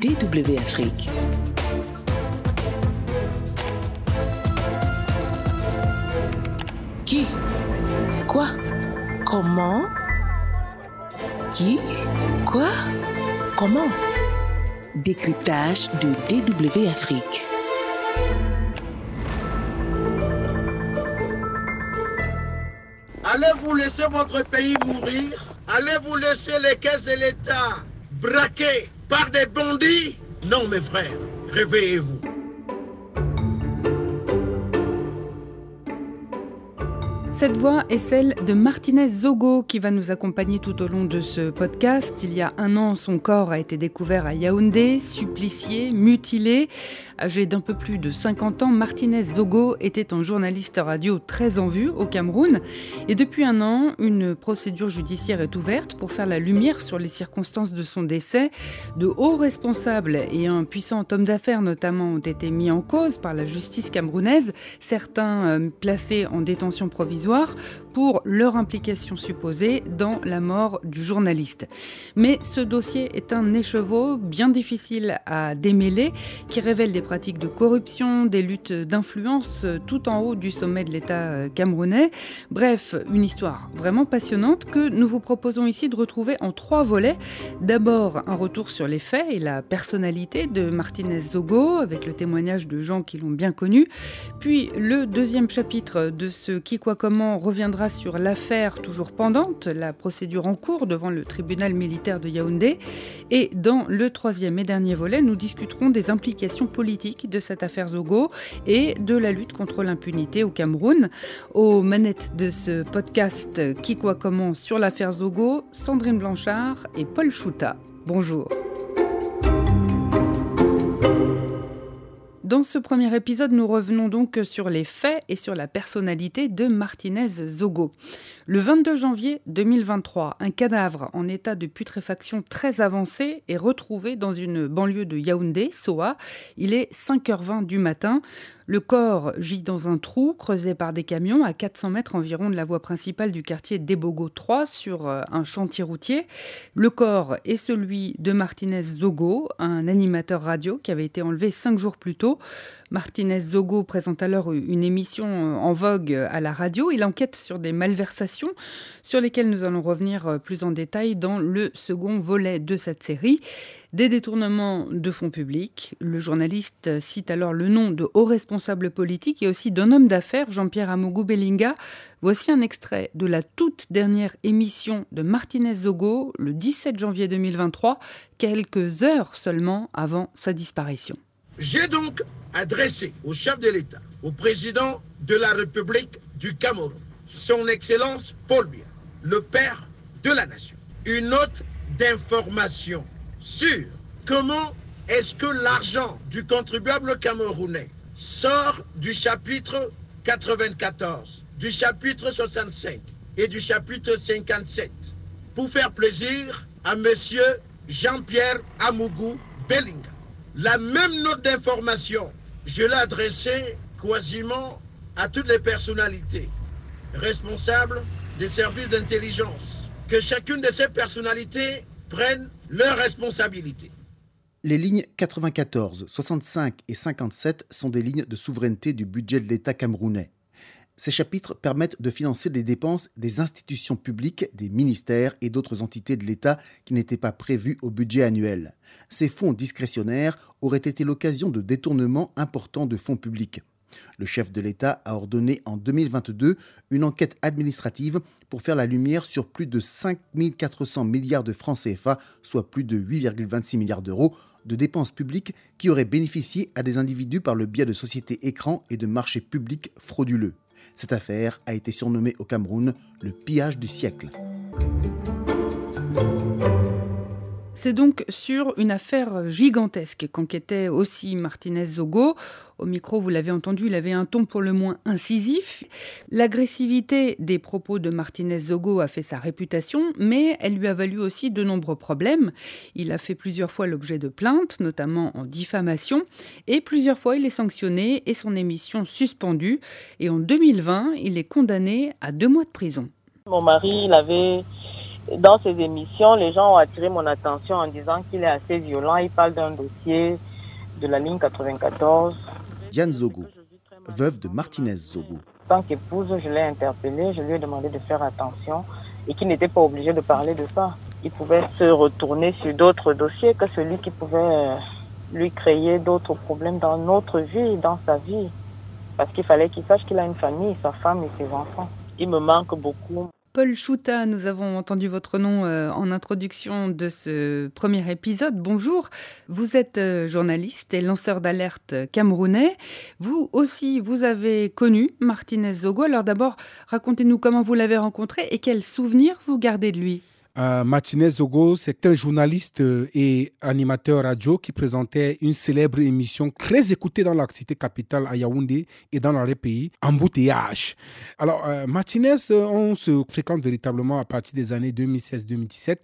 DW Afrique. Qui? Quoi? Comment? Qui? Quoi? Comment? Décryptage de DW Afrique. Allez-vous laisser votre pays mourir? Allez-vous laisser les caisses de l'État braquées par des bandits? Non, mes frères, réveillez-vous. Cette voix est celle de Martinez Zogo qui va nous accompagner tout au long de ce podcast. Il y a un an, son corps a été découvert à Yaoundé, supplicié, mutilé. Âgé d'un peu plus de 50 ans, Martinez Zogo était un journaliste radio très en vue au Cameroun. Et depuis un an, une procédure judiciaire est ouverte pour faire la lumière sur les circonstances de son décès. De hauts responsables et un puissant homme d'affaires notamment ont été mis en cause par la justice camerounaise, certains euh, placés en détention provisoire pour leur implication supposée dans la mort du journaliste. Mais ce dossier est un écheveau bien difficile à démêler qui révèle des pratiques de corruption, des luttes d'influence tout en haut du sommet de l'État euh, camerounais. Bref, une histoire vraiment passionnante que nous vous proposons ici de retrouver en trois volets. D'abord, un retour sur les faits et la personnalité de Martinez Zogo avec le témoignage de gens qui l'ont bien connu. Puis le deuxième chapitre de ce qui reviendra sur l'affaire toujours pendante, la procédure en cours devant le tribunal militaire de Yaoundé. Et dans le troisième et dernier volet, nous discuterons des implications politiques de cette affaire Zogo et de la lutte contre l'impunité au Cameroun. Aux manettes de ce podcast Qui quoi comment sur l'affaire Zogo, Sandrine Blanchard et Paul Chouta. Bonjour. Dans ce premier épisode, nous revenons donc sur les faits et sur la personnalité de Martinez Zogo. Le 22 janvier 2023, un cadavre en état de putréfaction très avancé est retrouvé dans une banlieue de Yaoundé, Soa. Il est 5h20 du matin. Le corps gît dans un trou creusé par des camions à 400 mètres environ de la voie principale du quartier Debogo 3 sur euh, un chantier routier. Le corps est celui de Martinez Zogo, un animateur radio qui avait été enlevé cinq jours plus tôt. Martinez Zogo présente alors une émission euh, en vogue à la radio. Il enquête sur des malversations sur lesquelles nous allons revenir euh, plus en détail dans le second volet de cette série des détournements de fonds publics. Le journaliste cite alors le nom de hauts responsables politiques et aussi d'un homme d'affaires, Jean-Pierre Amougou Bellinga. Voici un extrait de la toute dernière émission de Martinez Zogo, le 17 janvier 2023, quelques heures seulement avant sa disparition. J'ai donc adressé au chef de l'État, au président de la République du Cameroun, son Excellence Paul Biya, le père de la nation, une note d'information sur comment est-ce que l'argent du contribuable camerounais sort du chapitre 94, du chapitre 65 et du chapitre 57 pour faire plaisir à monsieur Jean-Pierre Amougou Bellinga. La même note d'information, je l'ai adressée quasiment à toutes les personnalités responsables des services d'intelligence. Que chacune de ces personnalités prennent leurs responsabilités. Les lignes 94, 65 et 57 sont des lignes de souveraineté du budget de l'État camerounais. Ces chapitres permettent de financer des dépenses des institutions publiques, des ministères et d'autres entités de l'État qui n'étaient pas prévues au budget annuel. Ces fonds discrétionnaires auraient été l'occasion de détournements importants de fonds publics. Le chef de l'État a ordonné en 2022 une enquête administrative pour faire la lumière sur plus de 5 400 milliards de francs CFA, soit plus de 8,26 milliards d'euros, de dépenses publiques qui auraient bénéficié à des individus par le biais de sociétés écrans et de marchés publics frauduleux. Cette affaire a été surnommée au Cameroun le pillage du siècle. C'est donc sur une affaire gigantesque qu'enquêtait aussi Martinez Zogo. Au micro, vous l'avez entendu, il avait un ton pour le moins incisif. L'agressivité des propos de Martinez Zogo a fait sa réputation, mais elle lui a valu aussi de nombreux problèmes. Il a fait plusieurs fois l'objet de plaintes, notamment en diffamation, et plusieurs fois il est sanctionné et son émission suspendue. Et en 2020, il est condamné à deux mois de prison. Mon mari, il avait Dans ces émissions, les gens ont attiré mon attention en disant qu'il est assez violent. Il parle d'un dossier de la ligne 94. Diane Zogo, veuve de Martinez Zogo. En tant qu'épouse, je l'ai interpellé, je lui ai demandé de faire attention et qu'il n'était pas obligé de parler de ça. Il pouvait se retourner sur d'autres dossiers que celui qui pouvait euh, lui créer d'autres problèmes dans notre vie, dans sa vie. Parce qu'il fallait qu'il sache qu'il a une famille, sa femme et ses enfants. Il me manque beaucoup. Paul Chouta, nous avons entendu votre nom euh, en introduction de ce premier épisode. Bonjour, vous êtes euh, journaliste et lanceur d'alerte camerounais. Vous aussi, vous avez connu Martinez Zogo. Alors d'abord, racontez-nous comment vous l'avez rencontré et quels souvenirs vous gardez de lui. Euh, Martinez Zogo, c'est un journaliste euh, et animateur radio qui présentait une célèbre émission très écoutée dans la cité capitale à Yaoundé et dans le pays, Embouteillage. Alors, euh, Martinez, on se fréquente véritablement à partir des années 2016-2017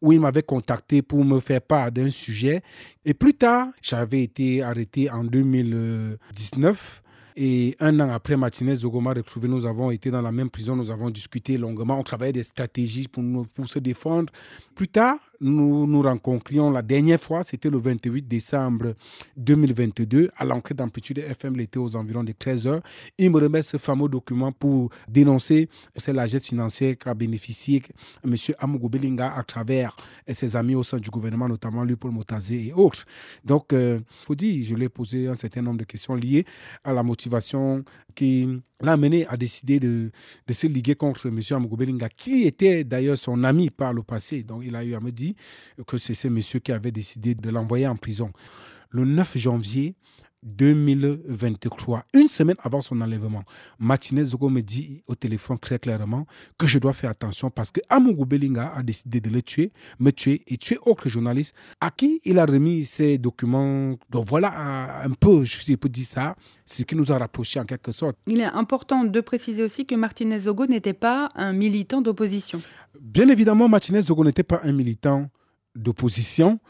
où il m'avait contacté pour me faire part d'un sujet. Et plus tard, j'avais été arrêté en 2019 et un an après, Martinez Zogoma retrouvé, nous avons été dans la même prison, nous avons discuté longuement, on travaillait des stratégies pour, pour se défendre. Plus tard, nous nous rencontrions la dernière fois, c'était le 28 décembre 2022, à l'entrée d'Amplitude FM, l'été aux environs de 13 heures. Il me remet ce fameux document pour dénoncer c'est la geste financière qu'a bénéficié M. Amougou Belinga à travers ses amis au sein du gouvernement, notamment lui Paul Motazé et autres. Donc, il euh, faut dire, je lui ai posé un certain nombre de questions liées à la motivation qui l'a amené à décider de, se liguer contre M. Amougou Belinga, qui était d'ailleurs son ami par le passé. Donc, il a eu à me dire que c'est ce monsieur qui avait décidé de l'envoyer en prison. Le 9 janvier 2023, une semaine avant son enlèvement, Martinez Zogo me dit au téléphone très clairement que je dois faire attention parce que Amougou Belinga a décidé de le tuer, me tuer et tuer autre journaliste à qui il a remis ces documents. Donc voilà un peu, je peux dire ça, ce qui nous a rapprochés en quelque sorte. Il est important de préciser aussi que Martinez Zogo n'était pas un militant d'opposition. Bien évidemment, Martinez Zogo n'était pas un militant d'opposition.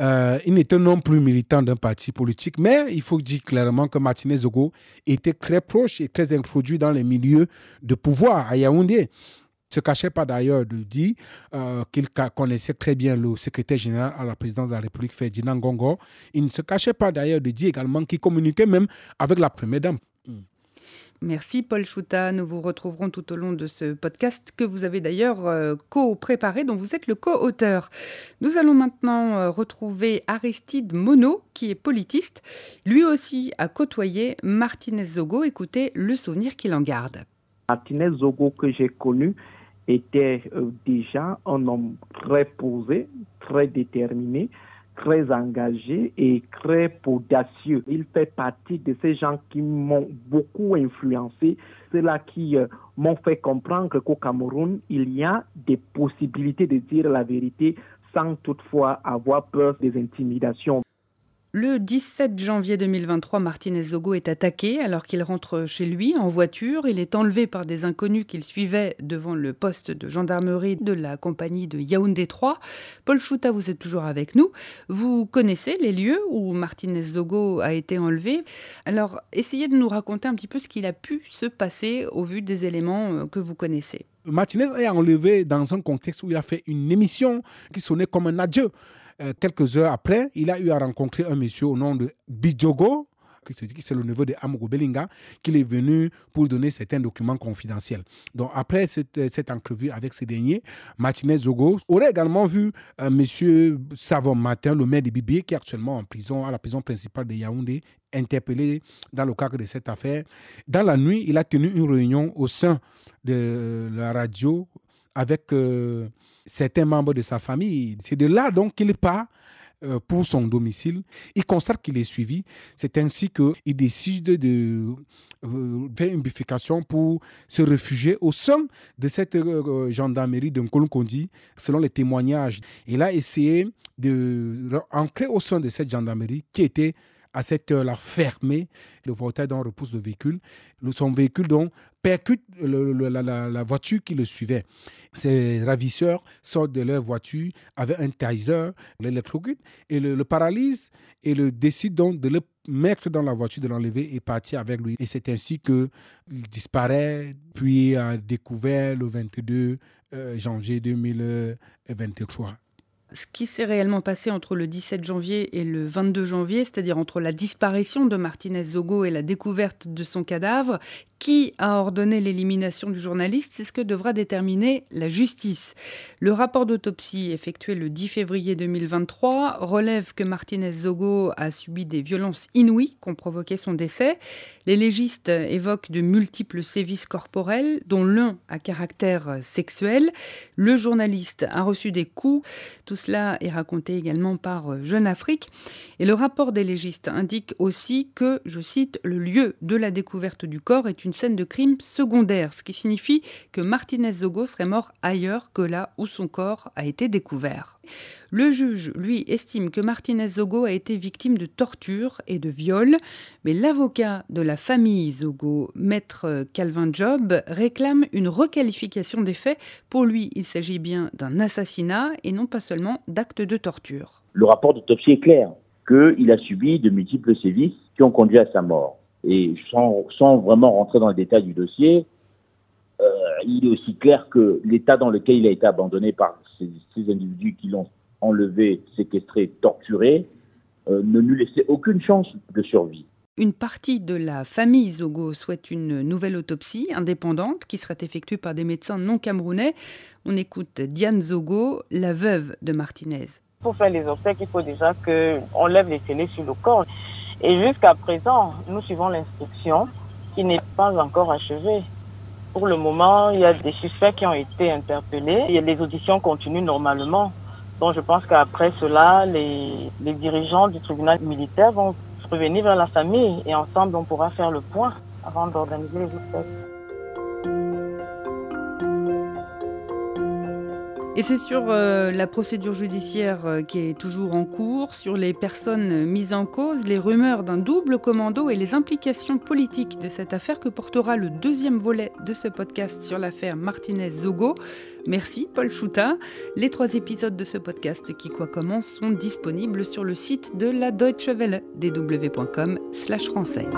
Euh, il n'était non plus militant d'un parti politique, mais il faut dire clairement que Martinez Zogo était très proche et très introduit dans les milieux de pouvoir à Yaoundé. Il se cachait pas d'ailleurs de dire euh, qu'il connaissait très bien le secrétaire général à la présidence de la République, Ferdinand Gongo. Il ne se cachait pas d'ailleurs de dire également qu'il communiquait même avec la première dame. Merci Paul Chouta. Nous vous retrouverons tout au long de ce podcast que vous avez d'ailleurs euh, co-préparé, dont vous êtes le co-auteur. Nous allons maintenant euh, retrouver Aristide Monod, qui est politiste. Lui aussi a côtoyé Martinez Zogo. Écoutez le souvenir qu'il en garde. Martinez Zogo que j'ai connu était euh, déjà un homme très posé, très déterminé, très engagé et très audacieux. Il fait partie de ces gens qui m'ont beaucoup influencé, ceux-là qui euh, m'ont fait comprendre qu'au Cameroun, il y a des possibilités de dire la vérité sans toutefois avoir peur des intimidations. Le 17 janvier 2023, Martinez Zogo est attaqué alors qu'il rentre chez lui en voiture. Il est enlevé par des inconnus qu'il suivait devant le poste de gendarmerie de la compagnie de Yaoundé 3. Paul Chouta, vous êtes toujours avec nous. Vous connaissez les lieux où Martinez Zogo a été enlevé. Alors, essayez de nous raconter un petit peu ce qu'il a pu se passer au vu des éléments euh, que vous connaissez. Martinez est enlevé dans un contexte où il a fait une émission qui sonnait comme un adieu. Euh, quelques heures après, il a eu à rencontrer un monsieur au nom de Bidjogo, qui c'est le neveu de Amogo Belinga, qui est venu pour donner certains documents confidentiels. Donc, après cette, euh, cette entrevue avec ce dernier, Martinez Zogo aurait également vu M. Euh, monsieur Savon Martin, le maire de Bibier, qui est actuellement en prison, à la prison principale de Yaoundé, interpellé dans le cadre de cette affaire. Dans la nuit, il a tenu une réunion au sein de la radio avec euh, certains membres de sa famille. C'est de là donc qu'il part euh, pour son domicile. Il constate qu'il est suivi. C'est ainsi qu'il décide de euh, faire une bifurcation pour se réfugier au sein de cette gendarmerie de Nkolonkondi, selon les témoignages. Il a essayé d'entrer au sein de cette gendarmerie qui était à cette heure-là fermé. Le portail dont repousse le véhicule. Son véhicule donc percute la, voiture qui le suivait. Ces ravisseurs sortent de leur voiture avec un taser, l'électrocute et le, le paralyse et le décide donc de le mettre dans la voiture, de l'enlever et partir avec lui. Et c'est ainsi qu'il disparaît, puis a découvert le 22 janvier 2023 ce qui s'est réellement passé entre le 17 janvier et le 22 janvier, c'est-à-dire entre la disparition de Martinez Zogo et la découverte de son cadavre, qui a ordonné l'élimination du journaliste C'est ce que devra déterminer la justice. Le rapport d'autopsie effectué le 10 février 2023 relève que Martinez Zogo a subi des violences inouïes qui ont provoqué son décès. Les légistes évoquent de multiples sévices corporels, dont l'un à caractère sexuel. Le journaliste a reçu des coups. Tout cela est raconté également par Jeune Afrique. Et le rapport des légistes indique aussi que, je cite, le lieu de la découverte du corps est une scène de crime secondaire, ce qui signifie que Martinez Zogo serait mort ailleurs que là où son corps a été découvert. Le juge, lui, estime que Martinez Zogo a été victime de torture et de viol, mais l'avocat de la famille Zogo, maître Calvin Job, réclame une requalification des faits. Pour lui, il s'agit bien d'un assassinat et non pas seulement d'actes de torture. Le rapport d'autopsie est clair qu'il a subi de multiples sévices qui ont conduit à sa mort. Et sans, sans vraiment rentrer dans le détail du dossier, euh, il est aussi clair que l'état dans lequel il a été abandonné par ces, individus qui l'ont enlevé, séquestré, torturé, euh, ne lui laissait aucune chance de survie. Une partie de la famille Zogo souhaite une nouvelle autopsie indépendante qui serait effectuée par des médecins non camerounais. On écoute Diane Zogo, la veuve de Martinez. Pour faire les obsèques, il faut déjà qu'on lève les scellés sur le corps. Et jusqu'à présent, nous suivons l'instruction qui n'est pas encore achevée. Pour le moment, il y a des suspects qui ont été interpellés et les auditions continuent normalement. Donc je pense qu'après cela, les, les dirigeants du tribunal militaire vont revenir vers la famille et ensemble on pourra faire le point avant d'organiser les obsèques. Et c'est sur euh, la procédure judiciaire euh, qui est toujours en cours, sur les personnes mises en cause, les rumeurs d'un double commando et les implications politiques de cette affaire que portera le deuxième volet de ce podcast sur l'affaire Martinez-Zogo. Merci Paul Chouta. Les trois épisodes de ce podcast qui quoi commence sont disponibles sur le site de la Deutsche Welle, dw.com slash français.